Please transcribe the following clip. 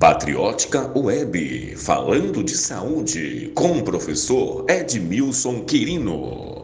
Patriótica Web, falando de saúde, com o professor Edmilson Quirino.